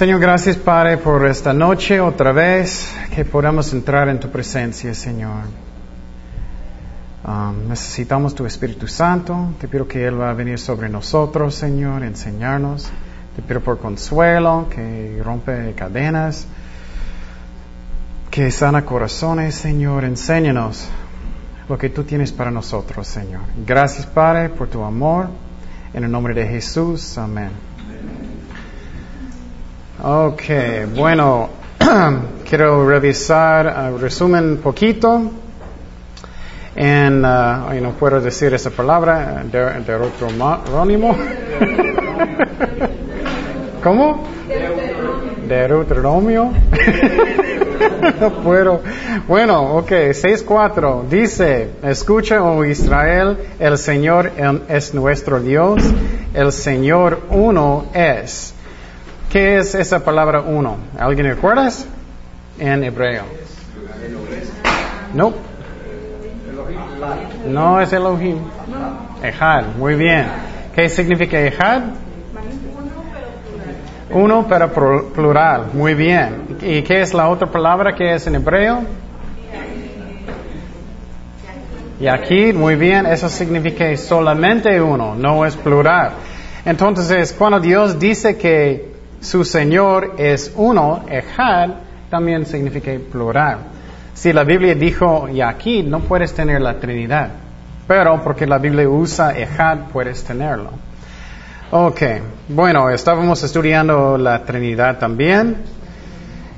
Señor, gracias Padre por esta noche otra vez que podamos entrar en tu presencia, Señor. Um, necesitamos tu Espíritu Santo. Te pido que Él va a venir sobre nosotros, Señor, enseñarnos. Te pido por consuelo, que rompe cadenas, que sana corazones, Señor. Enséñanos lo que tú tienes para nosotros, Señor. Gracias, Padre, por tu amor. En el nombre de Jesús, amén. Ok, bueno, quiero revisar, uh, resumen poquito. En, uh, no puedo decir esa palabra, de, Deuterónimo. ¿Cómo? Deuteronomio. no puedo. Bueno, ok, 6.4 dice, escucha, oh Israel, el Señor es nuestro Dios, el Señor uno es. ¿Qué es esa palabra uno? ¿Alguien recuerda? En hebreo. No. No es Elohim. Ejad, muy bien. ¿Qué significa Ejad? Uno pero plural, muy bien. ¿Y qué es la otra palabra que es en hebreo? Y aquí, muy bien, eso significa solamente uno, no es plural. Entonces, cuando Dios dice que su Señor es uno, Ejad, también significa plural. Si la Biblia dijo y aquí, no puedes tener la Trinidad, pero porque la Biblia usa Ejad, puedes tenerlo. Ok, bueno, estábamos estudiando la Trinidad también.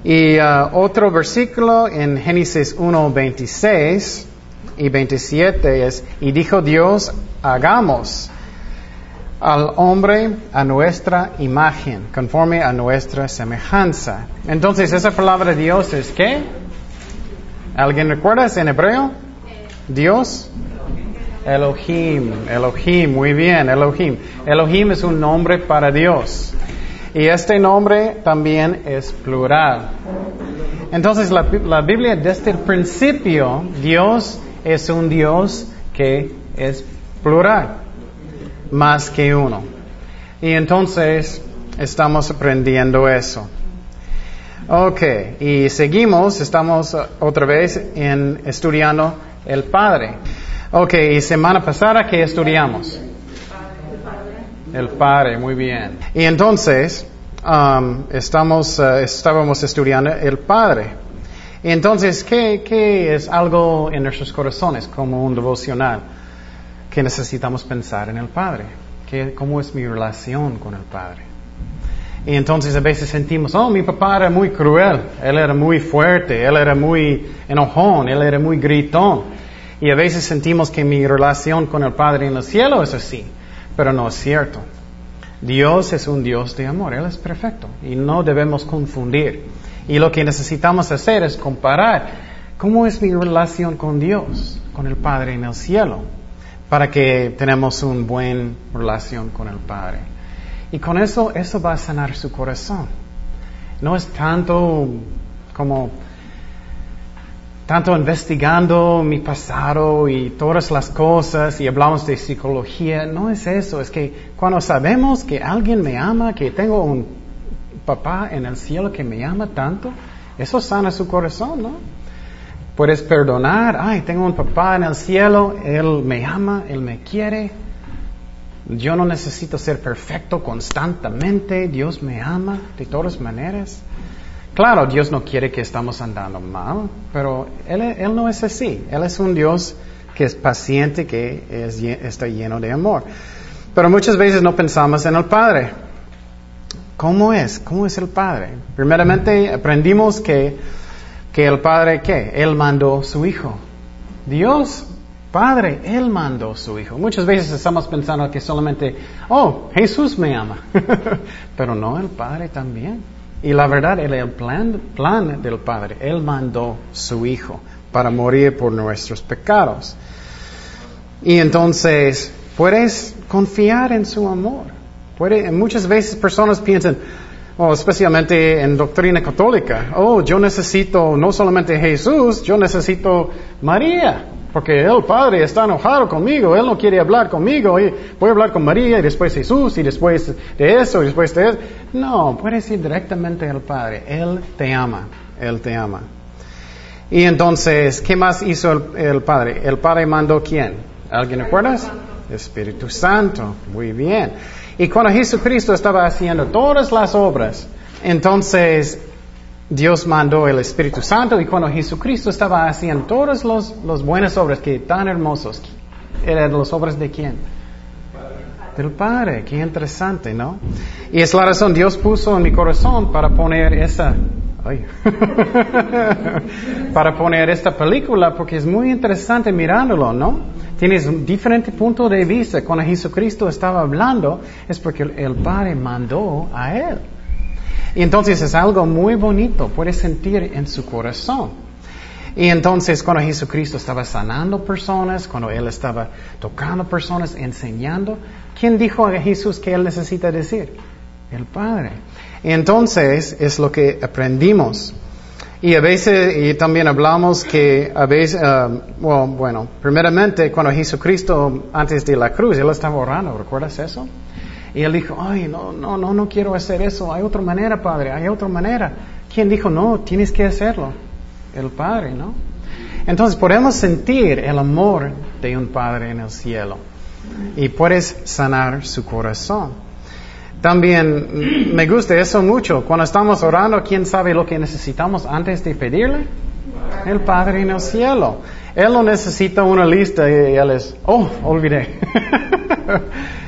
Y uh, otro versículo en Génesis 1, 26 y 27 es, y dijo Dios, hagamos al hombre a nuestra imagen, conforme a nuestra semejanza. Entonces, esa palabra Dios es qué? ¿Alguien recuerda? en hebreo? Dios. Elohim, Elohim, muy bien, Elohim. Elohim es un nombre para Dios. Y este nombre también es plural. Entonces la, la, Biblia desde el principio, Dios es un Dios que es plural, más que uno. Y entonces estamos aprendiendo eso. Ok, y seguimos, estamos otra vez en estudiando el Padre. Ok, y semana pasada, ¿qué estudiamos? El Padre, muy bien. Y entonces, um, estamos, uh, estábamos estudiando el Padre. Y entonces, ¿qué, ¿qué es algo en nuestros corazones como un devocional? Que necesitamos pensar en el Padre. ¿Qué, ¿Cómo es mi relación con el Padre? Y entonces a veces sentimos, oh, mi papá era muy cruel, él era muy fuerte, él era muy enojón, él era muy gritón. Y a veces sentimos que mi relación con el Padre en el cielo es así, pero no es cierto. Dios es un Dios de amor, Él es perfecto y no debemos confundir. Y lo que necesitamos hacer es comparar cómo es mi relación con Dios, con el Padre en el cielo, para que tenemos una buena relación con el Padre. Y con eso, eso va a sanar su corazón. No es tanto como tanto investigando mi pasado y todas las cosas y hablamos de psicología, no es eso, es que cuando sabemos que alguien me ama, que tengo un papá en el cielo que me ama tanto, eso sana su corazón, ¿no? Puedes perdonar, ay, tengo un papá en el cielo, él me ama, él me quiere, yo no necesito ser perfecto constantemente, Dios me ama de todas maneras. Claro, Dios no quiere que estamos andando mal, pero Él, no es así. Él es un Dios que es paciente, que está lleno de amor. Pero muchas veces no pensamos en el Padre. ¿Cómo es? ¿Cómo es el Padre? Primeramente aprendimos que, que el Padre, ¿qué? Él mandó su Hijo. Dios, Padre, Él mandó su Hijo. Muchas veces estamos pensando que solamente, oh, Jesús me ama. Pero no, el Padre también. Y la verdad, el plan, plan del Padre. Él mandó su Hijo para morir por nuestros pecados. Y entonces, puedes confiar en su amor. Puede, muchas veces personas piensan, oh, especialmente en doctrina católica, oh, yo necesito no solamente Jesús, yo necesito María. porque el Padre está enojado conmigo, Él no quiere hablar conmigo, y voy a hablar con María y después Jesús y después de eso y después de eso. No, puedes ir directamente al Padre, Él te ama, Él te ama. Y entonces, ¿qué más hizo el, Padre? El Padre mandó quién? ¿Alguien recuerdas? Espíritu Santo, muy bien. Y cuando Jesucristo estaba haciendo todas las obras, entonces Dios mandó el Espíritu Santo y cuando Jesucristo estaba haciendo todas las buenas obras que tan hermosos, eran las obras de quién? Del Padre, qué interesante, ¿no? Y es la razón, Dios puso en mi corazón para poner esa, para poner esta película porque es muy interesante mirándolo, ¿no? Tienes un diferente punto de vista. Cuando Jesucristo estaba hablando es porque el Padre mandó a Él. Y entonces es algo muy bonito, puedes sentir en su corazón. Y entonces cuando Jesucristo estaba sanando personas, cuando Él estaba tocando personas, enseñando, ¿quién dijo a Jesús que Él necesita decir? El Padre. Y entonces es lo que aprendimos. Y a veces, y también hablamos que a veces, uh, bueno, primeramente cuando Jesucristo antes de la cruz, Él estaba orando, ¿recuerdas eso? Y él dijo, ay, no, no, no, no quiero hacer eso. Hay otra manera, Padre, hay otra manera. ¿Quién dijo, no, tienes que hacerlo? El Padre, ¿no? Entonces podemos sentir el amor de un Padre en el cielo y puedes sanar su corazón. También me gusta eso mucho. Cuando estamos orando, ¿quién sabe lo que necesitamos antes de pedirle? El Padre en el cielo. Él no necesita una lista y él es, oh, olvidé.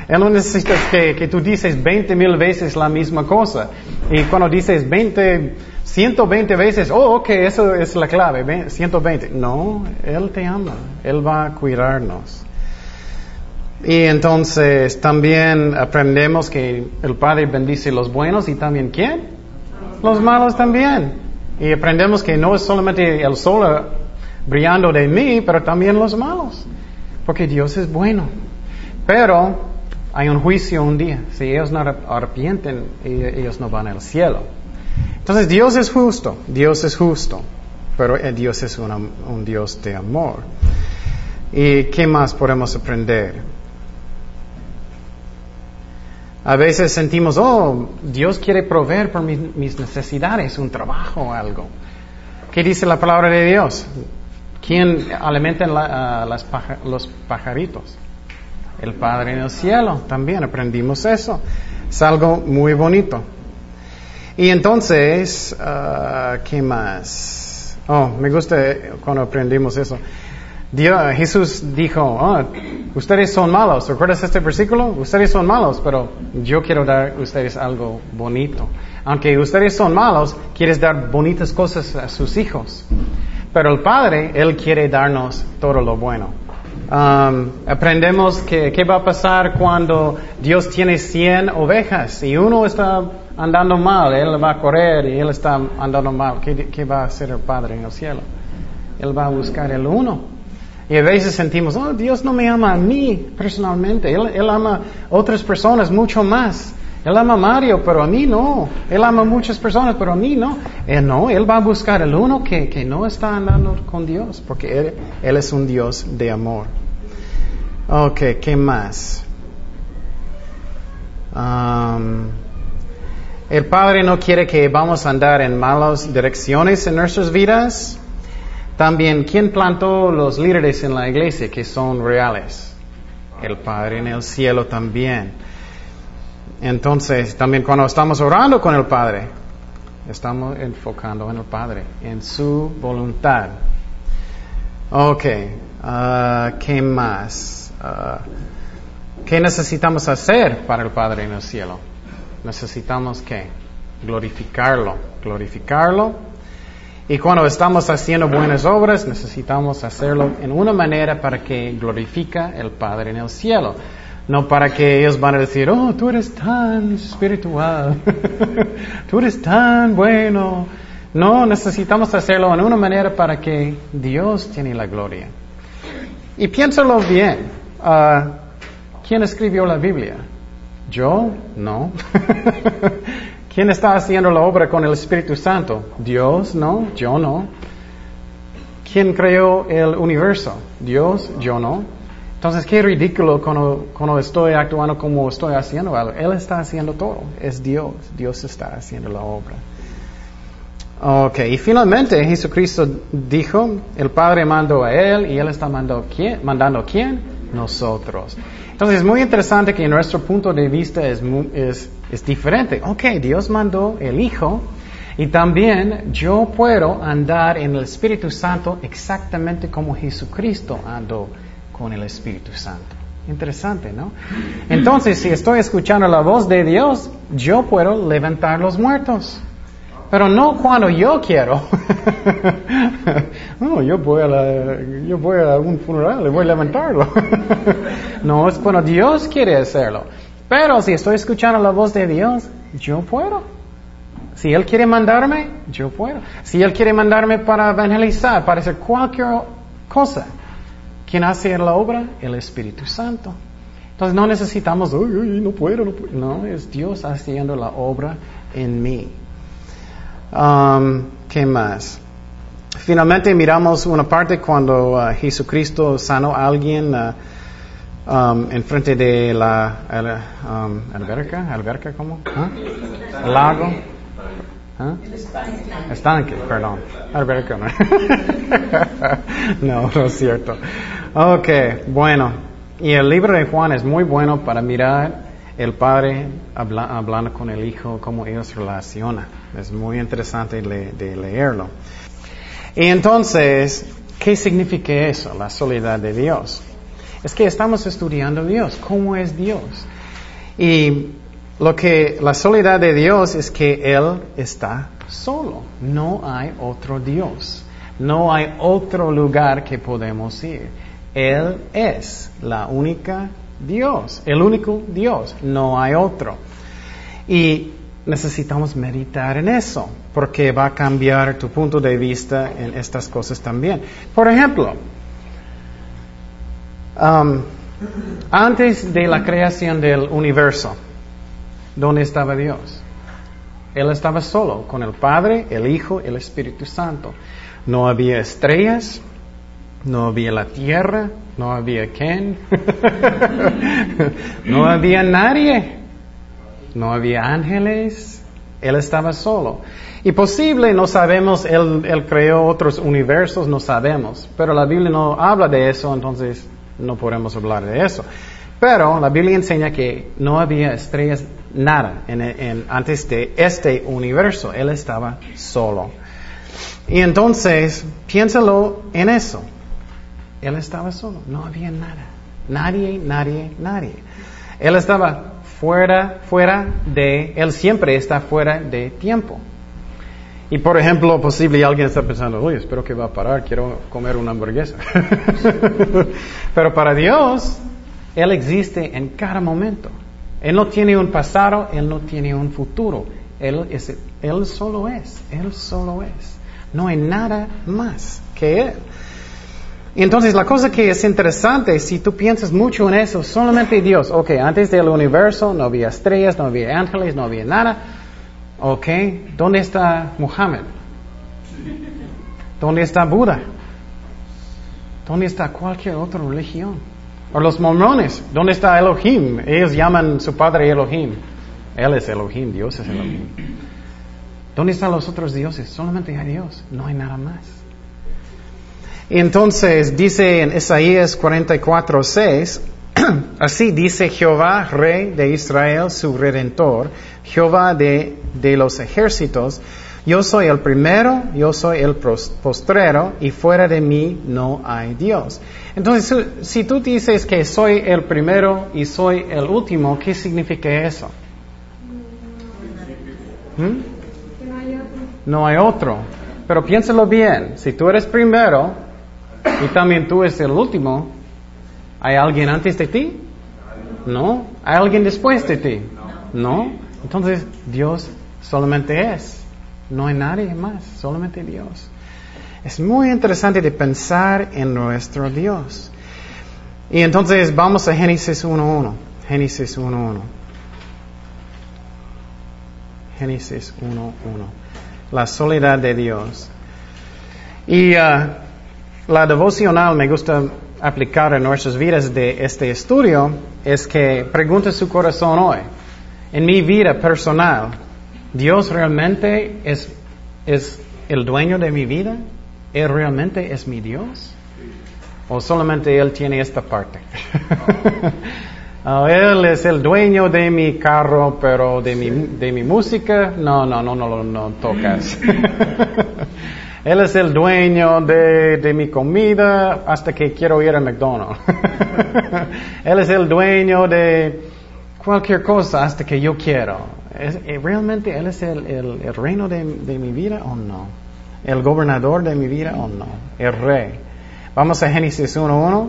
Él no necesita que, que tú dices 20 mil veces la misma cosa. Y cuando dices 20, 120 veces, oh, ok, eso es la clave, 120. No, Él te ama, Él va a cuidarnos. Y entonces también aprendemos que el Padre bendice los buenos y también ¿quién? Los malos también. Y aprendemos que no es solamente el sol brillando de mí, pero también los malos. Porque Dios es bueno. Pero hay un juicio un día. Si ellos no arrepienten, ellos no van al cielo. Entonces Dios es justo, Dios es justo, pero eh, Dios es un Dios de amor. ¿Y qué más podemos aprender? A veces sentimos, oh, Dios quiere proveer por mis, necesidades, un trabajo o algo. ¿Qué dice la palabra de Dios? ¿Quién alimenta los pajaritos? el Padre en el cielo. También aprendimos eso. Es algo muy bonito. Y entonces, uh, ¿qué más? Oh, me gusta cuando aprendimos eso. Dios, Jesús dijo, oh, ustedes son malos. ¿Recuerdas este versículo? Ustedes son malos, pero yo quiero dar a ustedes algo bonito. Aunque ustedes son malos, quieres dar bonitas cosas a sus hijos. Pero el Padre, Él quiere darnos todo lo bueno. Um, aprendemos que qué va a pasar cuando Dios tiene 100 ovejas y uno está andando mal, él va a correr y él está andando mal. ¿Qué, va a hacer el Padre en el cielo? Él va a buscar el uno. Y a veces sentimos, oh, Dios no me ama a mí personalmente, Él, ama otras personas mucho más. Él ama a Mario, pero a mí no. Él ama a muchas personas, pero a mí no. Él no, Él va a buscar el uno que, que no está andando con Dios, porque él, él, es un Dios de amor. Ok, ¿qué más? Um, el Padre no quiere que vamos a andar en malas direcciones en nuestras vidas. También, ¿quién plantó los líderes en la iglesia que son reales? El Padre en el cielo también. Entonces, también cuando estamos orando con el Padre, estamos enfocando en el Padre, en su voluntad. Ok, uh, ¿qué más? Uh, ¿Qué necesitamos hacer para el Padre en el cielo? Necesitamos que glorificarlo, glorificarlo. Y cuando estamos haciendo buenas obras, necesitamos hacerlo en una manera para que glorifica el Padre en el cielo. No para que ellos van a decir, oh, tú eres tan espiritual, tú eres tan bueno. No, necesitamos hacerlo en una manera para que Dios tiene la gloria. Y piénsalo bien. Ah, ¿Quién escribió la Biblia? ¿Yo? No. ¿Quién está haciendo la obra con el Espíritu Santo? Dios, no. Yo no. ¿quién creó el universo? Dios, yo no. Entonces, qué ridículo cuando, cuando estoy actuando como estoy haciendo algo. Él está haciendo todo. Es Dios. Dios está haciendo la obra. Ok, y finalmente Jesucristo dijo, el Padre mandó a Él y Él está mandando, ¿quién? mandando quién? Nosotros. Entonces es muy interesante que nuestro punto de vista es, es, es diferente. Ok, Dios mandó el Hijo y también yo puedo andar en el Espíritu Santo exactamente como Jesucristo andó con el Espíritu Santo. Interesante, ¿no? Entonces, si estoy escuchando la voz de Dios, yo puedo levantar los muertos. Pero no cuando yo quiero. no, yo voy, a yo voy a un funeral y voy a levantarlo. no, es cuando Dios quiere hacerlo. Pero si estoy escuchando la voz de Dios, yo puedo. Si Él quiere mandarme, yo puedo. Si Él quiere mandarme para evangelizar, para hacer cualquier cosa, ¿Quién hace la obra? El Espíritu Santo. Entonces no necesitamos, no puedo, no puedo. No, es Dios haciendo la obra en mí. Um, ¿Qué más? Finalmente miramos una parte cuando uh, Jesucristo sanó a alguien uh, um, en frente de la um, alberca, alberca ¿cómo? ¿Ah? Lago. ¿Ah? Estanque. perdón. Alberca, no. no, no es cierto. Ok, bueno. Y el libro de Juan es muy bueno para mirar el padre hablando con el hijo, cómo ellos relacionan. Es muy interesante de leerlo. Y entonces, ¿qué significa eso, la soledad de Dios? Es que estamos estudiando Dios, cómo es Dios. Y lo que la soledad de Dios es que Él está solo. No hay otro Dios. No hay otro lugar que podemos ir. Él es la única Dios, el único Dios. No hay otro. Y necesitamos meditar en eso, porque va a cambiar tu punto de vista en estas cosas también. Por ejemplo, um, antes de la creación del universo, ¿Dónde estaba Dios? Él estaba solo, con el Padre, el Hijo, el Espíritu Santo. No había estrellas, no había la tierra, no había quién, no había nadie, no había ángeles, Él estaba solo. Y posible, no sabemos, él creó otros universos, no sabemos, pero la Biblia no habla de eso, entonces no podemos hablar de eso. Pero la Biblia enseña que no había estrellas, nada, en, antes de este universo. Él estaba solo. Y entonces, piénsalo en eso. Él estaba solo, no había nada. Nadie, nadie, nadie. Él estaba fuera, fuera de, él siempre está fuera de tiempo. Y por ejemplo, posible alguien está pensando, uy, espero que va a parar, quiero comer una hamburguesa. Pero para Dios, él existe en cada momento. Él no tiene un pasado, Él no tiene un futuro. Él, es, él solo es, Él solo es. No hay nada más que Él. Y entonces la cosa que es interesante, si tú piensas mucho en eso, solamente Dios. Ok, antes del universo no había estrellas, no había ángeles, no había nada. Ok, ¿dónde está Muhammad? ¿Dónde está Buda? ¿Dónde está cualquier otra religión? O los mormones, ¿dónde está Elohim? Ellos llaman su padre Elohim. Él es Elohim, Dios es Elohim. ¿Dónde están los otros dioses? Solamente hay Dios, no hay nada más. Entonces dice en Isaías 44, 6, así dice Jehová, Rey de Israel, su redentor, Jehová de, de los ejércitos, yo soy el primero, yo soy el postrero, y fuera de mí no hay Dios. Entonces, si tú dices que soy el primero y soy el último, ¿qué significa eso? ¿Mm? No hay otro. Pero piénsalo bien, si tú eres primero y también tú eres el último, ¿hay alguien antes de ti? No. ¿Hay alguien después de ti? No. Entonces, Dios solamente es. No hay nadie más, solamente Dios. Es muy interesante de pensar en nuestro Dios. Y entonces vamos a Génesis 1.1. Génesis 1.1. Génesis 1.1. La soledad de Dios. Y uh, la devocional me gusta aplicar en nuestras vidas de este estudio es que pregunte su corazón hoy. En mi vida personal, ¿Dios realmente es, es el dueño de mi vida? ¿Él realmente es mi Dios? ¿O solamente Él tiene esta parte? Oh, él es el dueño de mi carro, pero de mi, de mi música, no, no, no, no, no, tocas. Él es el dueño de, mi comida hasta que quiero ir a McDonald's. Él es el dueño de cualquier cosa hasta que yo quiero. Eh, ¿Realmente Él es el, el, el reino de, de, mi vida o no? ¿El gobernador de mi vida o no? El rey. Vamos a Génesis 1.1.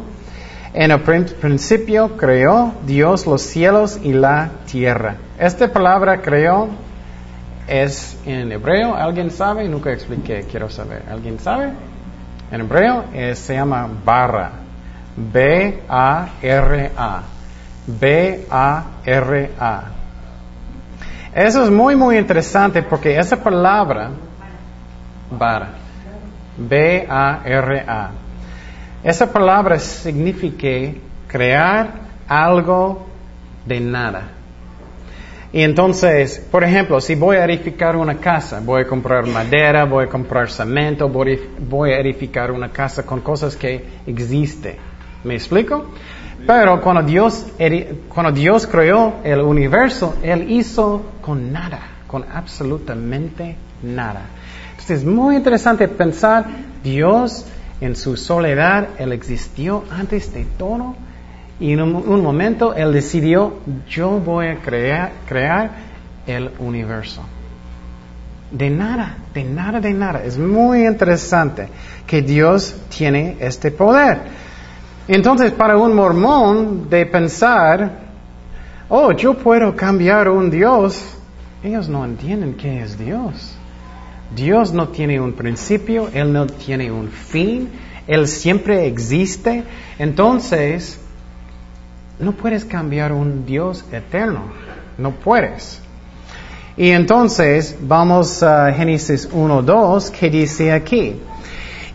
En el principio creó Dios los cielos y la tierra. Esta palabra creó es en hebreo, ¿alguien sabe? Nunca expliqué, quiero saber. ¿Alguien sabe? En hebreo se llama barra. B-A-R-A. B-A-R-A. Eso es muy, muy interesante porque esa palabra, barra, B-A-R-A, esa palabra significa crear algo de nada. Y entonces, por ejemplo, si voy a edificar una casa, voy a comprar madera, voy a comprar cemento, voy a edificar una casa con cosas que existen. ¿Me explico? Pero cuando Dios, cuando Dios creó el universo, Él hizo con nada, con absolutamente nada. Entonces es muy interesante pensar, Dios en su soledad, Él existió antes de todo y en un, momento Él decidió, yo voy a crear, crear el universo. De nada, de nada, de nada. Es muy interesante que Dios tiene este poder. Entonces, para un mormón de pensar, oh, yo puedo cambiar un Dios, ellos no entienden qué es Dios. Dios no tiene un principio, Él no tiene un fin, Él siempre existe. Entonces, no puedes cambiar un Dios eterno, no puedes. Y entonces vamos a Génesis 1.2 que dice aquí,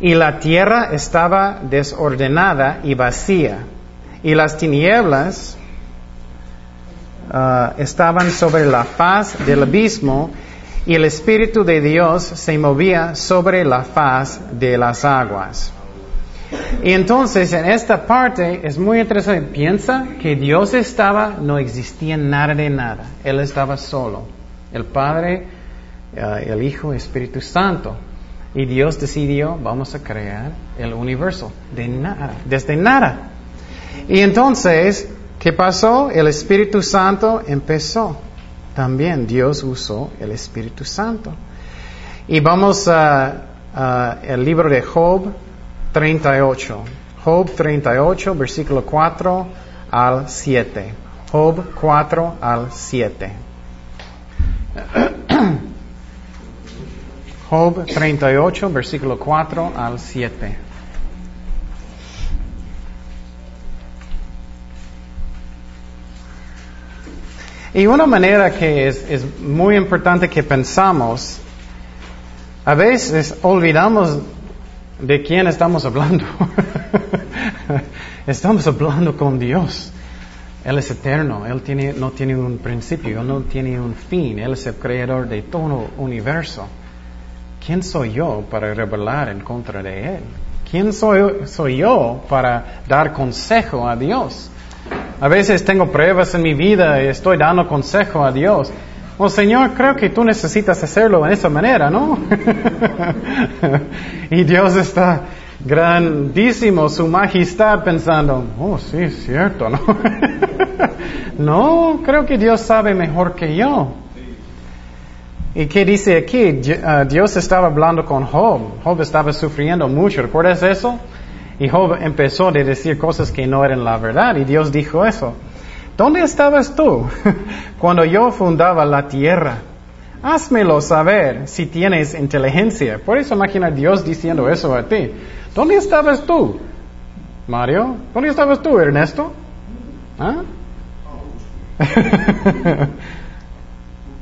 y la tierra estaba desordenada y vacía, y las tinieblas uh, estaban sobre la faz del abismo, y el Espíritu de Dios se movía sobre la faz de las aguas. Y entonces en esta parte es muy interesante. Piensa que Dios estaba, no existía nada de nada. Él estaba solo. El Padre, eh, el Hijo, el Espíritu Santo. Y Dios decidió, vamos a crear el universo de nada, desde nada. Y entonces, ¿qué pasó? El Espíritu Santo empezó también Dios usó el Espíritu Santo. Y vamos al libro de Job 38. Job 38, versículo 4 al 7. Job 4 al 7. Job 38, versículo 4 al 7. Y una manera que es, muy importante que pensamos, a veces olvidamos de quién estamos hablando. estamos hablando con Dios. Él es eterno, Él tiene, no tiene un principio, Él no tiene un fin, Él es el creador de todo el universo. ¿Quién soy yo para rebelar en contra de Él? ¿Quién soy, soy yo para dar consejo a Dios? A veces tengo pruebas en mi vida y estoy dando consejo a Dios. Oh Señor, creo que tú necesitas hacerlo en esa manera, ¿no? y Dios está grandísimo, su majestad, pensando, oh sí, es cierto, ¿no? no, creo que Dios sabe mejor que yo. ¿Y qué dice aquí? Ah, Dios estaba hablando con Job. Job estaba sufriendo mucho. ¿Recuerdas eso? Y Job empezó a decir cosas que no eran la verdad y Dios dijo eso. ¿Dónde estabas tú cuando yo fundaba la tierra? Házmelo saber si tienes inteligencia. Por eso imagina Dios diciendo eso a ti. ¿Dónde estabas tú? Mario, ¿dónde estabas tú, Ernesto? ¿Ah?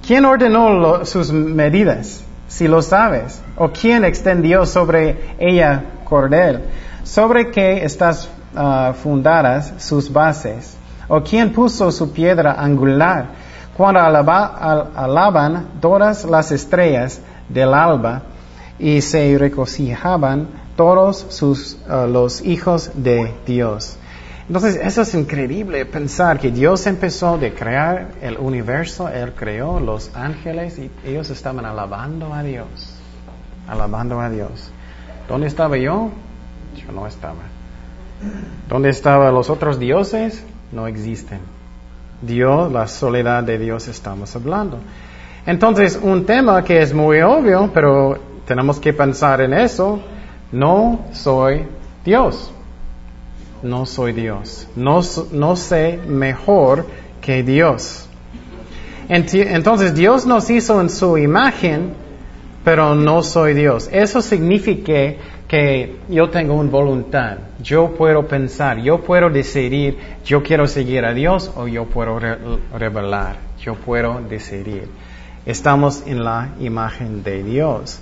¿Quién ordenó sus medidas? Si lo sabes. ¿O quién extendió sobre ella cordel? ¿Sobre qué estás ah, fundadas sus bases? ¿O quién puso su piedra angular? Cuando alaban todas las estrellas del alba y se regocijaban todos sus, ah, los hijos de Dios. Entonces, eso es increíble pensar que Dios empezó de crear el universo, Él creó los ángeles y ellos estaban alabando a Dios, alabando a Dios. ¿Dónde estaba yo? Yo no estaba. ¿Dónde estaban los otros dioses? No existen. Dios, la soledad de Dios estamos hablando. Entonces, un tema que es muy obvio, pero tenemos que pensar en eso, no soy Dios no soy Dios. No, no sé mejor que Dios. Entonces Dios nos hizo en su imagen, pero no soy Dios. Eso significa que yo tengo una voluntad. Yo puedo pensar, yo puedo decidir, yo quiero seguir a Dios o yo puedo revelar. Yo puedo decidir. Estamos en la imagen de Dios.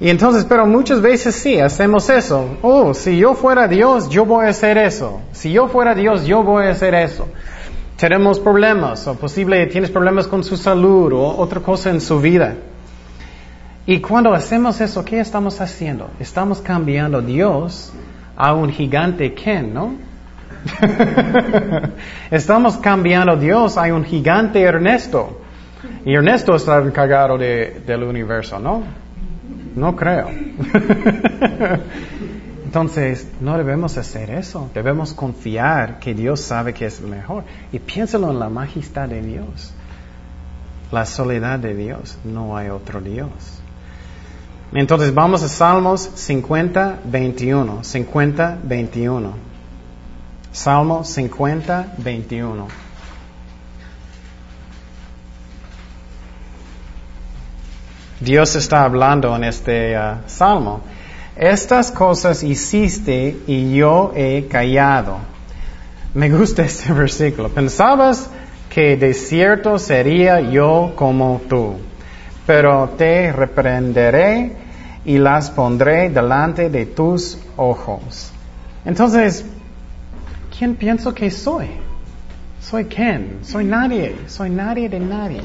Y entonces, pero muchas veces sí, hacemos eso. Oh, si yo fuera Dios, yo voy a hacer eso. Si yo fuera Dios, yo voy a hacer eso. Tenemos problemas, o posible tienes problemas con su salud, o otra cosa en su vida. Y cuando hacemos eso, ¿qué estamos haciendo? Estamos cambiando Dios a un gigante Ken, ¿no? estamos cambiando Dios a un gigante Ernesto. Y Ernesto está encargado de, del universo, ¿no? No creo. Entonces, no debemos hacer eso. Debemos confiar que Dios sabe que es mejor. Y piénsalo en la majestad de Dios. La soledad de Dios. No hay otro Dios. Entonces, vamos a Salmos 50, 21. 50, 21. Salmo 50, 21. Dios está hablando en este uh, salmo. Estas cosas hiciste y yo he callado. Me gusta este versículo. Pensabas que de cierto sería yo como tú, pero te reprenderé y las pondré delante de tus ojos. Entonces, ¿quién pienso que soy? ¿Soy quién? Soy nadie, soy nadie de nadie.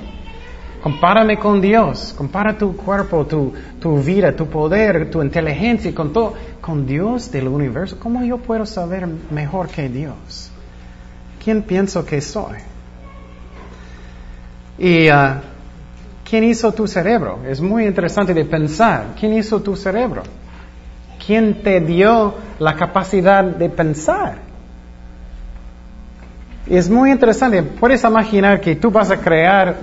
Compárame con Dios, compara tu cuerpo, tu, tu vida, tu poder, tu inteligencia, con todo, con Dios del universo. ¿Cómo yo puedo saber mejor que Dios? ¿Quién pienso que soy? Y uh, ¿quién hizo tu cerebro? Es muy interesante de pensar. ¿Quién hizo tu cerebro? ¿Quién te dio la capacidad de pensar? Es muy interesante. Puedes imaginar que tú vas a crear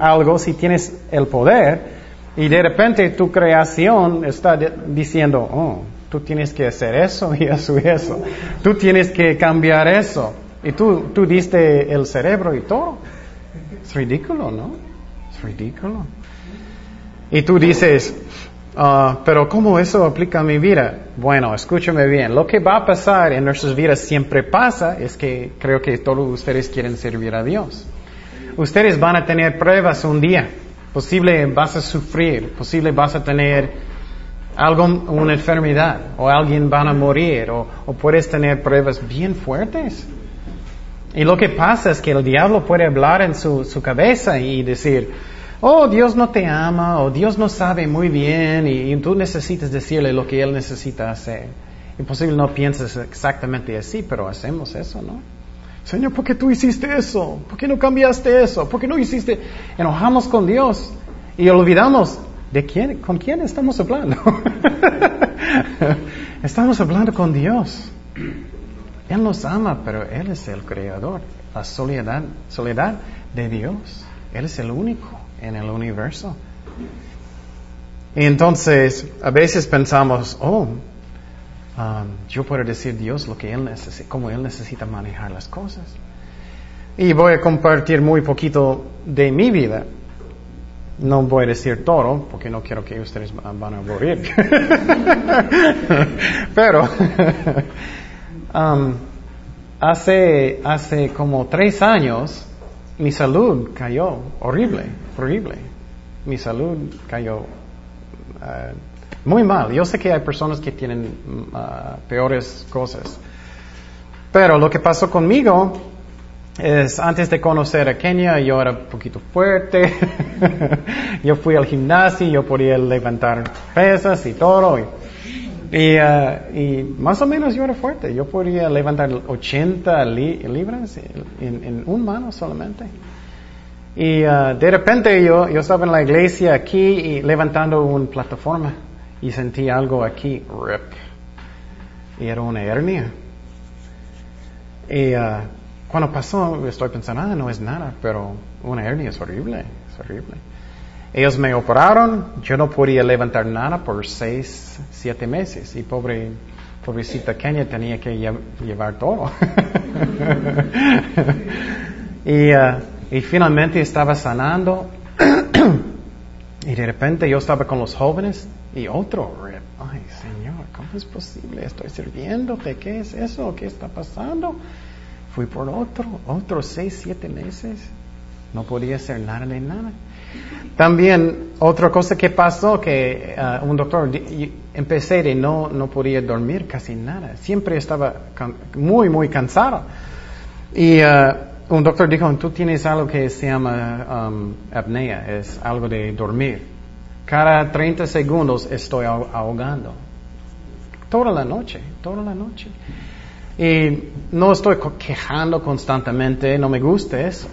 algo si tienes el poder y de repente tu creación está diciendo, oh, tú tienes que hacer eso y eso y eso. Tú tienes que cambiar eso. Y tú, tú diste el cerebro y todo. Es ridículo, ¿no? Ridículo. Y tú dices, Ah, pero ¿cómo eso aplica a mi vida? Bueno, escúchame bien. Lo que va a pasar en nuestras vidas siempre pasa es que creo que todos ustedes quieren servir a Dios. Ustedes van a tener pruebas un día. Posible vas a sufrir, posible vas a tener algo, una enfermedad, o alguien van a morir, o, o puedes tener pruebas bien fuertes. Y lo que pasa es que el diablo puede hablar en su, su cabeza y decir, oh, Dios no te ama, o Dios no sabe muy bien, y, tú necesitas decirle lo que Él necesita hacer. Imposible no pienses exactamente así, pero hacemos eso, ¿no? Señor, ¿por qué tú hiciste eso? ¿Por qué no cambiaste eso? ¿Por qué no hiciste? Enojamos con Dios y olvidamos de quién, con quién estamos hablando. estamos hablando con Dios. Él nos ama, pero Él es el creador. La soledad, soledad de Dios. Él es el único en el universo. Y entonces, a veces pensamos, oh, um, yo puedo decir Dios lo que Él necesita, cómo Él necesita manejar las cosas. Y voy a compartir muy poquito de mi vida. No voy a decir todo, porque no quiero que ustedes van a morir. Pero, um, hace, hace como tres años, mi salud cayó horrible, horrible. Mi salud cayó uh, Muy mal. Yo sé que hay personas que tienen uh, peores cosas. Pero lo que pasó conmigo es, antes de conocer a Kenia, yo era un poquito fuerte. yo fui al gimnasio, yo podía levantar pesas y todo. Y, uh, y, más o menos yo era fuerte. Yo podía levantar 80 libras en, en, un mano solamente. Y uh, de repente yo, yo estaba en la iglesia aquí y levantando una plataforma y sentí algo aquí, rip. Y era una hernia. Y uh, cuando pasó, estoy pensando, ah, no es nada, pero una hernia es horrible, es horrible. Ellos me operaron, yo no podía levantar nada por seis, siete meses y pobre, pobrecita Kenia tenía que llevar todo. y, uh, y finalmente estaba sanando y de repente yo estaba con los jóvenes y otro, ay Señor, ¿cómo es posible? Estoy sirviéndote, ¿qué es eso? ¿Qué está pasando? Fui por otro, otros seis, siete meses. No podía hacer nada de nada. También otra cosa que pasó, que uh, un doctor, empecé de no, no podía dormir casi nada. Siempre estaba muy, muy cansado. Y uh, un doctor dijo, tú tienes algo que se llama um, apnea, es algo de dormir. Cada 30 segundos estoy ahogando. Toda la noche, toda la noche. Y no estoy quejando constantemente, no me gusta eso.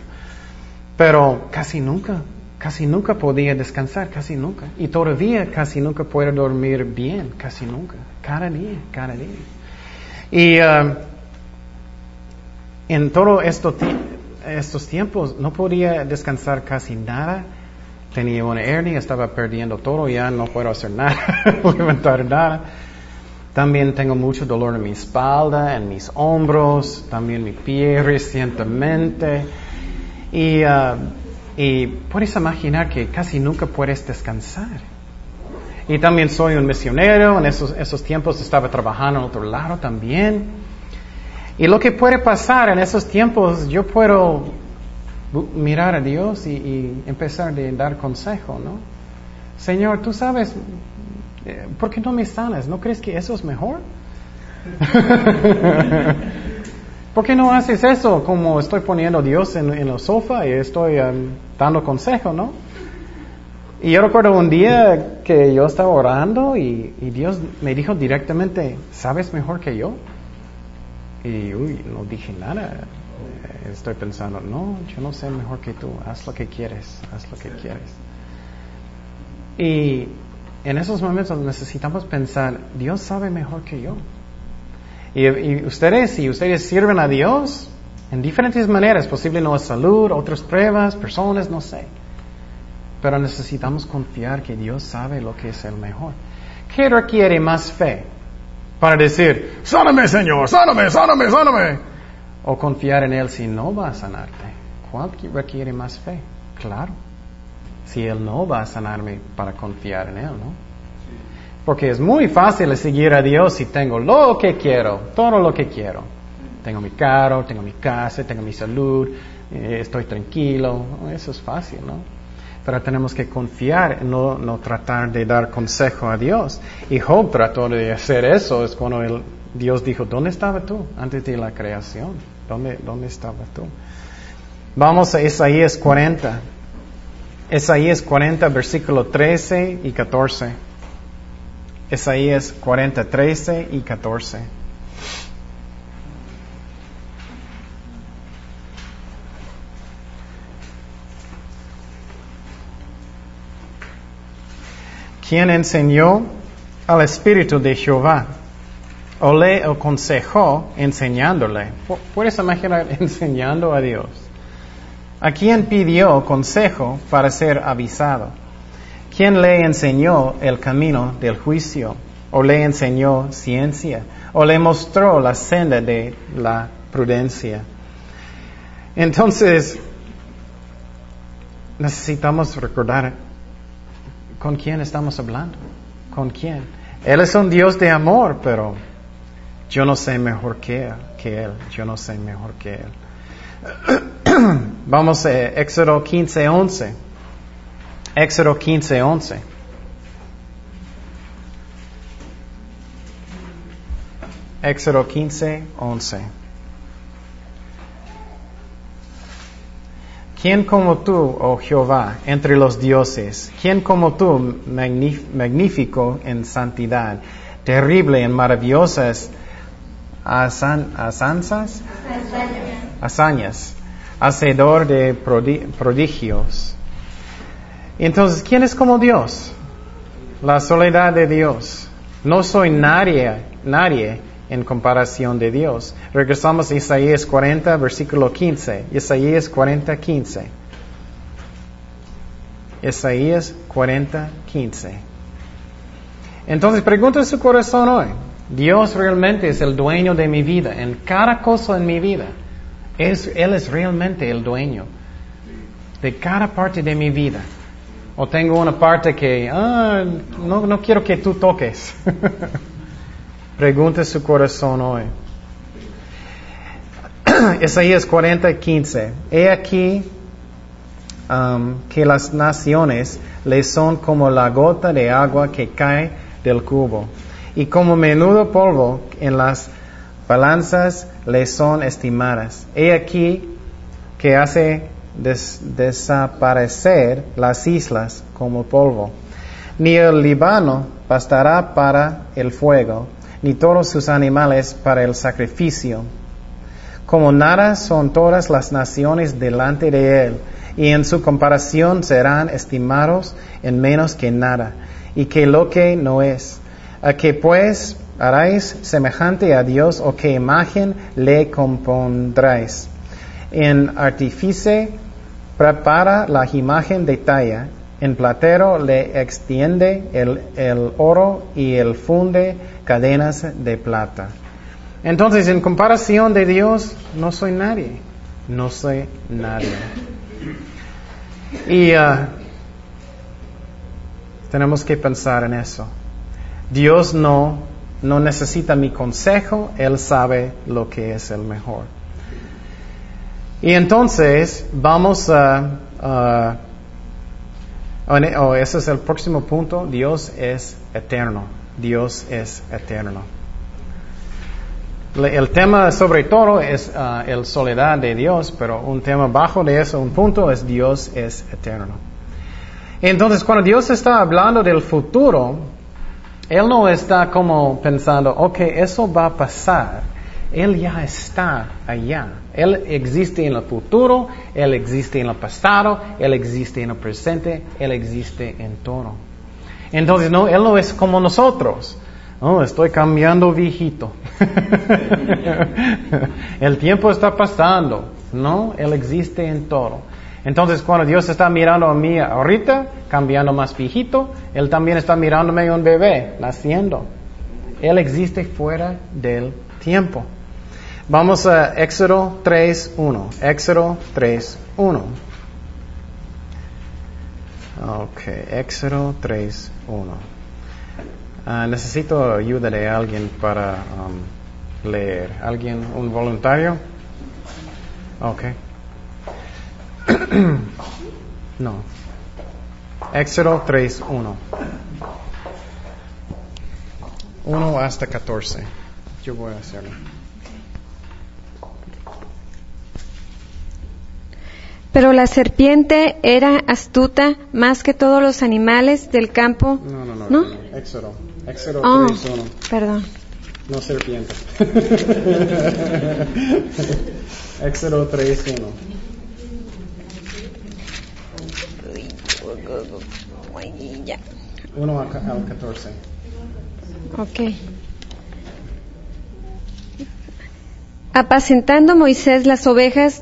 Pero casi nunca, casi nunca podía descansar, casi nunca. Y todavía casi nunca puedo dormir bien, casi nunca. Cada día, cada día. Y um, en todos esto, estos tiempos no podía descansar casi nada. Tenía una hernia, estaba perdiendo todo, ya no puedo hacer nada, levantar nada. También tengo mucho dolor en mi espalda, en mis hombros, también mi pie recientemente. Y, uh, y puedes imaginar que casi nunca puedes descansar. Y también soy un misionero, en esos, esos tiempos estaba trabajando en otro lado también. Y lo que puede pasar en esos tiempos, yo puedo mirar a Dios y, y empezar a dar consejo, ¿no? Señor, tú sabes eh, ¿por qué no me sanas? ¿No crees que eso es mejor? ¿Por qué no haces eso como estoy poniendo a Dios en, el sofá y estoy um, dando consejo, no? Y yo recuerdo un día que yo estaba orando y, y, Dios me dijo directamente, ¿sabes mejor que yo? Y uy, no dije nada. Eh, estoy pensando, no, yo no sé mejor que tú, haz lo que quieres, haz lo que quieres. Y en esos momentos necesitamos pensar, Dios sabe mejor que yo. Y, ustedes, si ustedes sirven a Dios en diferentes maneras, posible no es salud, otras pruebas, personas, no sé. Pero necesitamos confiar que Dios sabe lo que es el mejor. ¿Qué requiere más fe? Para decir, sáname Señor, sáname, sáname, sáname. O confiar en Él si no va a sanarte. ¿Cuál requiere más fe? Claro si Él no va a sanarme para confiar en Él, ¿no? Porque es muy fácil seguir a Dios si tengo lo que quiero, todo lo que quiero. Tengo mi carro, tengo mi casa, tengo mi salud, eh, estoy tranquilo, eso es fácil, ¿no? Pero tenemos que confiar, no, no tratar de dar consejo a Dios. Y Job trató de hacer eso, es cuando Dios dijo, ¿dónde estaba tú antes de la creación? ¿Dónde, dónde estaba tú? Vamos a Isaías 40. Isaías 40, versículo 13 y 14. Isaías 40, 13 y 14. ¿Quién enseñó al Espíritu de Jehová? ¿O le aconsejó enseñándole? ¿Puedes imaginar enseñando a Dios? ¿A quién pidió consejo para ser avisado? ¿Quién le enseñó el camino del juicio? ¿O le enseñó ciencia? ¿O le mostró la senda de la prudencia? Entonces, necesitamos recordar con quién estamos hablando. ¿Con quién? Él es un Dios de amor, pero yo no sé mejor que él. Yo no sé mejor que él. Vamos a Éxodo 15, 11. Éxodo 15, 11. Éxodo 15, 11. ¿Quién como tú, oh Jehová, entre los dioses? ¿Quién como tú, magnífico en santidad, terrible en maravillosas hazañas? Hazañas. Hacedor de prodigios entonces, ¿quién es como Dios? La soledad de Dios. No soy nadie, nadie en comparación de Dios. Regresamos a Isaías 40, versículo 15. Isaías 40, 15. Isaías 40, 15. Entonces pregunta su corazón hoy. Dios realmente es el dueño de mi vida, en cada cosa en mi vida. Es, él es realmente el dueño de cada parte de mi vida. O tengo una parte que, ah, no, no quiero que tú toques. Pregunte su corazón hoy. Isaías 40, 15. He aquí um, que las naciones le son como la gota de agua que cae del cubo, y como menudo polvo en las balanzas le son estimadas. He aquí que hace desaparecer las islas como polvo. Ni el Líbano bastará para el fuego, ni todos sus animales para el sacrificio. Como nada son todas las naciones delante de él, y en su comparación serán estimados en menos que nada, y que lo que no es. ¿A que pues haráis semejante a Dios o qué imagen le compondráis? En artífice prepara la imagen de talla, en platero le extiende el, el oro y el funde cadenas de plata. Entonces, en comparación de Dios, no soy nadie. No soy nadie. Y uh, tenemos que pensar en eso. Dios no, no necesita mi consejo, Él sabe lo que es el mejor. Y entonces vamos a... oh, ese es el próximo punto. Dios es eterno. Dios es eterno. El tema sobre todo es uh, el soledad de Dios, pero un tema bajo de eso, un punto es Dios es eterno. Entonces, cuando Dios está hablando del futuro, Él no está como pensando, ok, eso va a pasar. Él ya está allá. Él existe en el futuro, Él existe en el pasado, Él existe en el presente, Él existe en todo. Entonces, no, Él no es como nosotros. Oh, estoy cambiando viejito. el tiempo está pasando. No, Él existe en todo. Entonces, cuando Dios está mirando a mí ahorita, cambiando más viejito, Él también está mirándome un bebé, naciendo. Él existe fuera del tiempo. Vamos a Éxodo 3.1. Éxodo 3.1. Ok, Éxodo 3.1. Ah, necesito ayuda de alguien para um, leer. ¿Alguien, un voluntario? Ok. no. Éxodo 3.1. 1 hasta 14. Yo voy a hacerlo. Pero la serpiente era astuta más que todos los animales del campo. No, no, no. ¿No? Éxodo. Éxodo oh, Perdón. No serpiente. Éxodo 3.1. Uno al 14. Ok. Apacentando Moisés las ovejas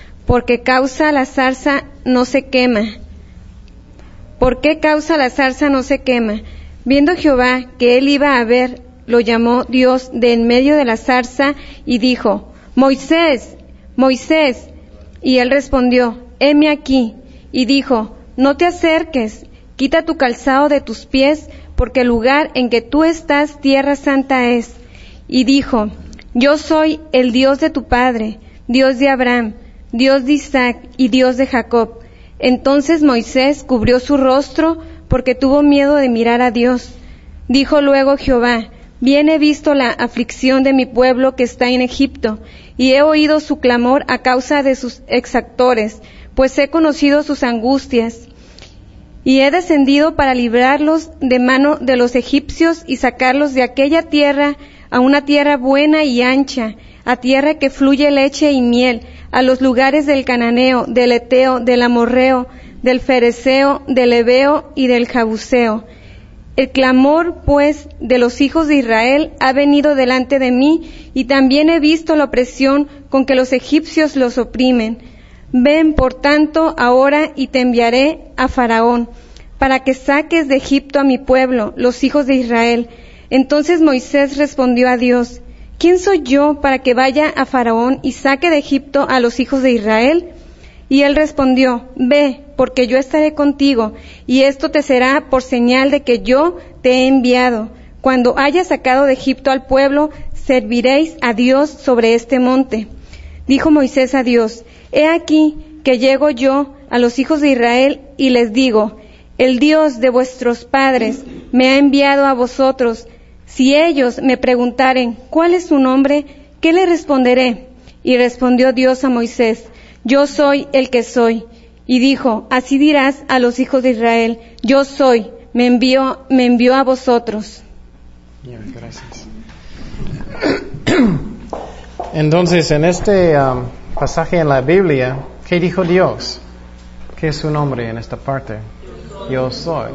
porque causa la zarza no se quema. ¿Por qué causa la zarza no se quema? Viendo Jehová que él iba a ver, lo llamó Dios de en medio de la zarza y dijo, Moisés, Moisés. Y él respondió, heme aquí. Y dijo, no te acerques, quita tu calzado de tus pies, porque el lugar en que tú estás, tierra santa es. Y dijo, yo soy el Dios de tu padre, Dios de Abraham, Dios de Isaac y Dios de Jacob. Entonces Moisés cubrió su rostro porque tuvo miedo de mirar a Dios. Dijo luego Jehová, bien he visto la aflicción de mi pueblo que está en Egipto, y he oído su clamor a causa de sus exactores, pues he conocido sus angustias. Y he descendido para librarlos de mano de los egipcios y sacarlos de aquella tierra a una tierra buena y ancha, a tierra que fluye leche y miel, a los lugares del cananeo, del eteo, del amorreo, del fereceo, del ebeo y del jabuseo. El clamor, pues, de los hijos de Israel ha venido delante de mí, y también he visto la opresión con que los egipcios los oprimen. Ven, por tanto, ahora y te enviaré a Faraón, para que saques de Egipto a mi pueblo, los hijos de Israel. Entonces Moisés respondió a Dios, ¿quién soy yo para que vaya a Faraón y saque de Egipto a los hijos de Israel? Y él respondió, Ve, porque yo estaré contigo, y esto te será por señal de que yo te he enviado. Cuando hayas sacado de Egipto al pueblo, serviréis a Dios sobre este monte. Dijo Moisés a Dios, He aquí que llego yo a los hijos de Israel y les digo, El Dios de vuestros padres me ha enviado a vosotros. Si ellos me preguntaren, ¿cuál es su nombre? ¿Qué le responderé? Y respondió Dios a Moisés, yo soy el que soy. Y dijo, así dirás a los hijos de Israel, yo soy, me envió, me envió a vosotros. gracias. Entonces, en este um, pasaje en la Biblia, ¿qué dijo Dios? ¿Qué es su nombre en esta parte? Yo soy.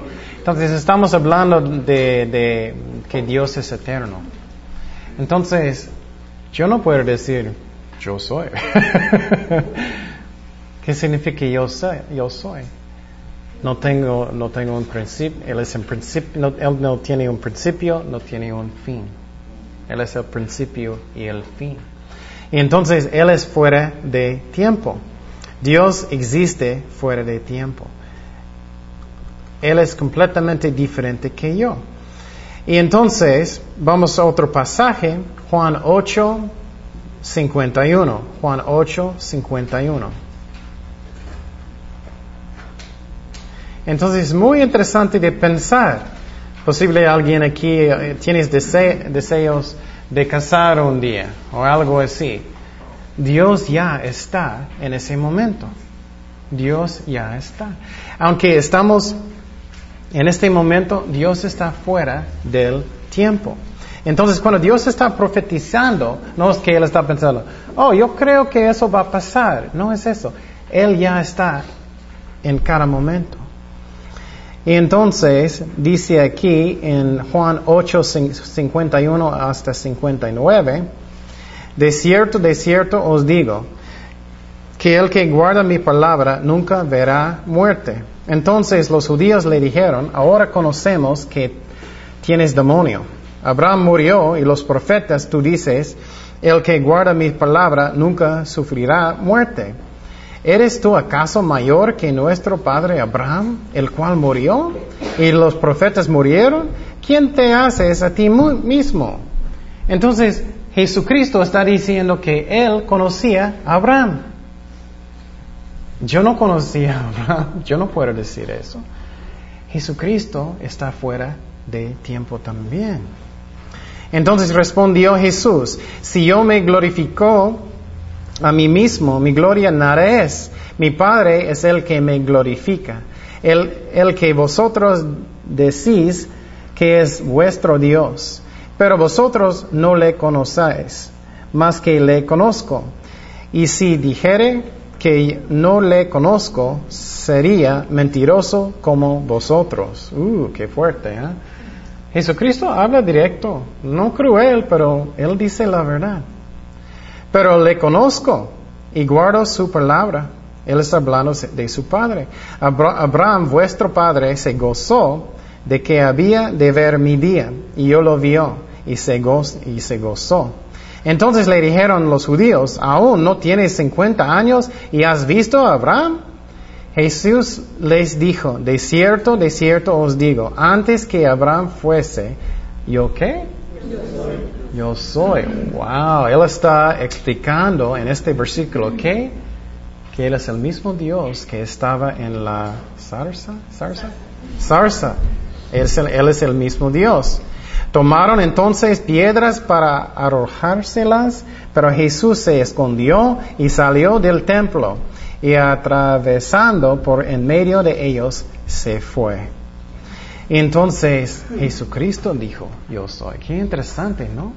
Entonces, estamos hablando de, de que Dios es eterno. Entonces, yo no puedo decir, yo soy. ¿Qué significa yo soy? Yo soy. No tengo, no tengo un principio, él es principio, no, él no tiene un principio, no tiene un fin. Él es el principio y el fin. Y entonces Él es fuera de tiempo. Dios existe fuera de tiempo. Él es completamente diferente que yo. Y entonces, vamos a otro pasaje, Juan 8, 51. Juan 8, 51. Entonces es muy interesante de pensar. Posible alguien aquí eh, tienes deseos de casar un día o algo así. Dios ya está en ese momento. Dios ya está. Aunque estamos en este momento, Dios está fuera del tiempo. Entonces, cuando Dios está profetizando, no es que Él está pensando, oh, yo creo que eso va a pasar. No es eso. Él ya está en cada momento. Y entonces, dice aquí en Juan 8, 51 hasta 59, de cierto, de cierto os digo, que el que guarda mi palabra nunca verá muerte. Entonces los judíos le dijeron, ahora conocemos que tienes demonio. Abraham murió y los profetas, tú dices, el que guarda mi palabra nunca sufrirá muerte. ¿Eres tú acaso mayor que nuestro padre Abraham, el cual murió y los profetas murieron? ¿Quién te haces a ti mismo? Entonces, Jesucristo está diciendo que él conocía a Abraham. Yo no conocía a Abraham, yo no puedo decir eso. Jesucristo está fuera de tiempo también. Entonces respondió Jesús, si yo me glorifico a mí mismo, mi gloria nada es. Mi Padre es el que me glorifica. El, el que vosotros decís que es vuestro Dios. Pero vosotros no le conocéis, más que le conozco. Y si dijere que no le conozco, sería mentiroso como vosotros. Uh, qué fuerte, ¿eh? Jesucristo habla directo, no cruel, pero Él dice la verdad. Pero le conozco y guardo su palabra. Él está hablando de su padre. Abraham, vuestro padre, se gozó de que había de ver mi día, y yo lo vio y se, y se gozó. Entonces le dijeron los judíos, aún no tienes 50 años y has visto a Abraham. Jesús les dijo, de cierto, de cierto os digo, antes que Abraham fuese, ¿yo qué? Yo soy. Wow, él está explicando en este versículo que, que él es el mismo Dios que estaba en la zarza, zarza, zarza. Él es el, él es el mismo Dios. Tomaron entonces piedras para arrojárselas, pero Jesús se escondió y salió del templo y atravesando por en medio de ellos se fue. Entonces Jesucristo dijo, yo soy. Qué interesante, ¿no?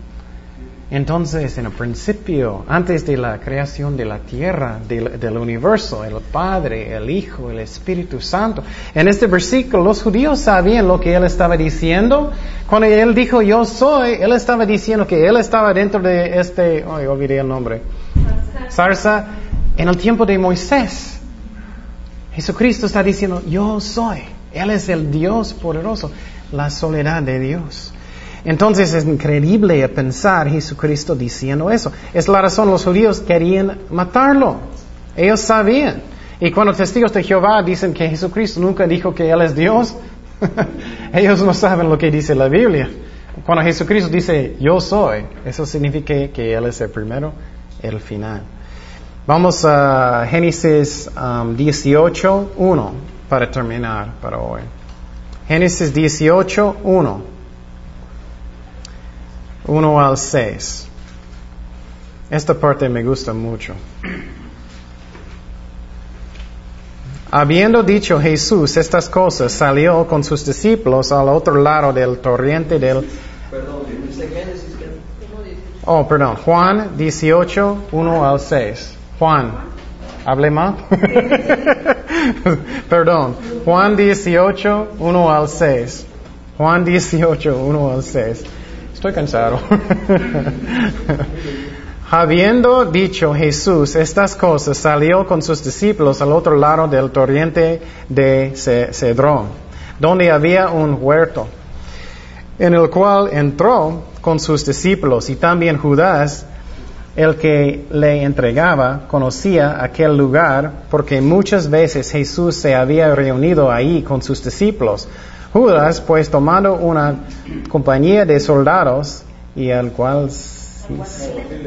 Entonces, en el principio, antes de la creación de la tierra, del, universo, el Padre, el Hijo, el Espíritu Santo, en este versículo los judíos sabían lo que Él estaba diciendo. Cuando Él dijo yo soy, Él estaba diciendo que Él estaba dentro de este, ay, olvidé el nombre, zarza, en el tiempo de Moisés. Jesucristo está diciendo yo soy. Él es el Dios poderoso, la soledad de Dios. Entonces es increíble pensar Jesucristo diciendo eso. Es la razón los judíos querían matarlo. Ellos sabían. Y cuando testigos de Jehová dicen que Jesucristo nunca dijo que Él es Dios, ellos no saben lo que dice la Biblia. Cuando Jesucristo dice yo soy, eso significa que Él es el primero, el final. Vamos a Génesis um, 18, 1 para terminar para hoy. Génesis 18, 1. 1 al 6. Esta parte me gusta mucho. Habiendo dicho Jesús estas cosas, salió con sus discípulos al otro lado del torrente del... Perdón. Oh, perdón. Juan 18, 1 al 6. Juan. ¿Hablé mal? perdón. Juan 18, 1 al 6. Juan 18, 1 al 6. Estoy cansado. Habiendo dicho Jesús estas cosas, salió con sus discípulos al otro lado del torrente de Cedrón, donde había un huerto, en el cual entró con sus discípulos y también Judas, el que le entregaba, conocía aquel lugar porque muchas veces Jesús se había reunido ahí con sus discípulos. Judas, pues tomando una compañía de soldados y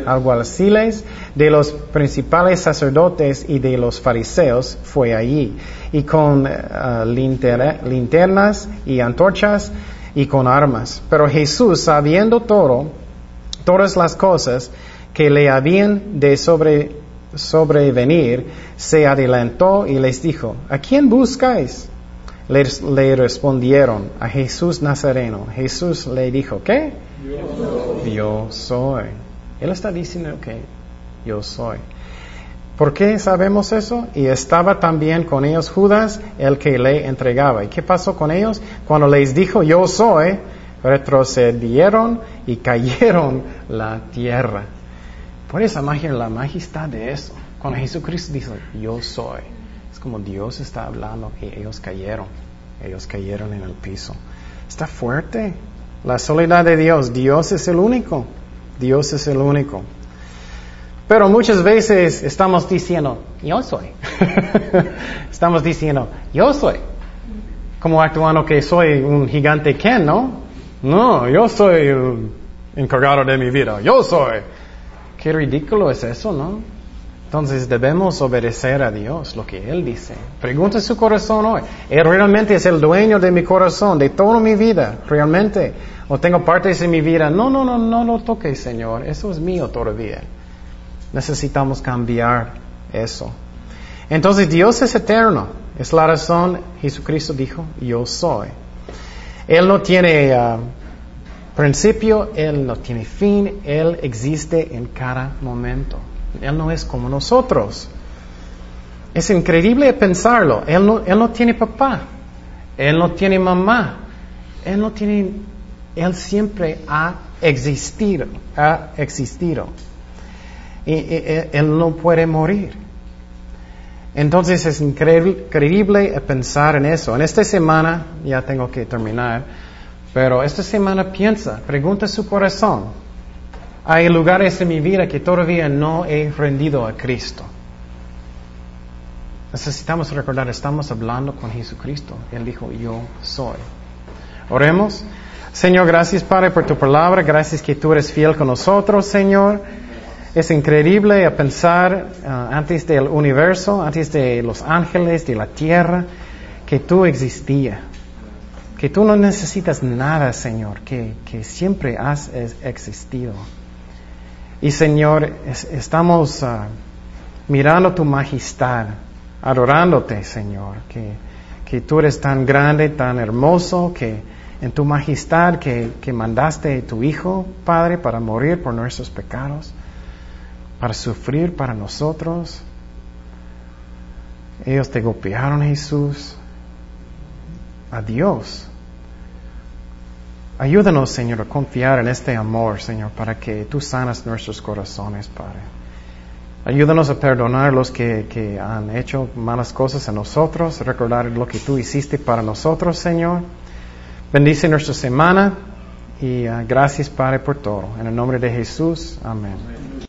alguaciles de los principales sacerdotes y de los fariseos fue allí, y con uh, linternas y antorchas y con armas. Pero Jesús, sabiendo todo, todas las cosas que le habían de sobre, sobrevenir, se adelantó y les dijo, ¿a quién buscáis? Le respondieron, a Jesús Nazareno. Jesús le dijo, ¿qué? Yo soy. Él está diciendo que yo soy. ¿Por qué sabemos eso? Y estaba también con ellos Judas, el que le entregaba. ¿Y qué pasó con ellos? Cuando les dijo yo soy, retrocedieron y cayeron la tierra. Puedes imaginar la majestad de eso. Cuando Jesucristo dice yo soy, como Dios está hablando y ellos cayeron. Ellos cayeron en el piso. Está fuerte. La soledad de Dios. Dios es el único. Dios es el único. Pero muchas veces estamos diciendo, yo soy. estamos diciendo, yo soy. Como actuando que soy un gigante Ken, ¿no? No, yo soy encargado de mi vida. Yo soy. Qué ridículo es eso, ¿no? Entonces debemos obedecer a Dios, lo que Él dice. Pregunta su corazón hoy. ¿Él realmente es el dueño de mi corazón, de toda mi vida? ¿Realmente? ¿O tengo partes de mi vida? No, no, no, no lo toques, Señor. Eso es mío todavía. Necesitamos cambiar eso. Entonces Dios es eterno. Es la razón, Jesucristo dijo, yo soy. Él no tiene uh, principio, Él no tiene fin, Él existe en cada momento. Él no es como nosotros. Es increíble pensarlo. Él no, tiene papá. Él no tiene mamá. Él no tiene, Él siempre ha existido, ha existido. Y, él no puede morir. Entonces es increíble pensar en eso. En esta semana, ya tengo que terminar, pero esta semana piensa, pregunta su corazón, Hay lugares en mi vida que todavía no he rendido a Cristo. Necesitamos recordar, estamos hablando con Jesucristo. Él dijo, yo soy. Oremos. Señor, gracias Padre por tu palabra. Gracias que tú eres fiel con nosotros, Señor. Es increíble pensar ah, antes del universo, antes de los ángeles, de la tierra, que tú existías. Que tú no necesitas nada, Señor, que, que siempre has existido. Y Señor, estamos ah, mirando tu majestad, adorándote, Señor, que, que tú eres tan grande, tan hermoso, que en tu majestad que, que mandaste a tu Hijo, Padre, para morir por nuestros pecados para sufrir para nosotros. Ellos te golpearon, Jesús. A Dios. Ayúdanos, Señor, a confiar en este amor, Señor, para que tú sanas nuestros corazones, Padre. Ayúdanos a perdonar los que, que han hecho malas cosas a nosotros, recordar lo que tú hiciste para nosotros, Señor. Bendice nuestra semana y ah, gracias, Padre, por todo. En el nombre de Jesús, amén.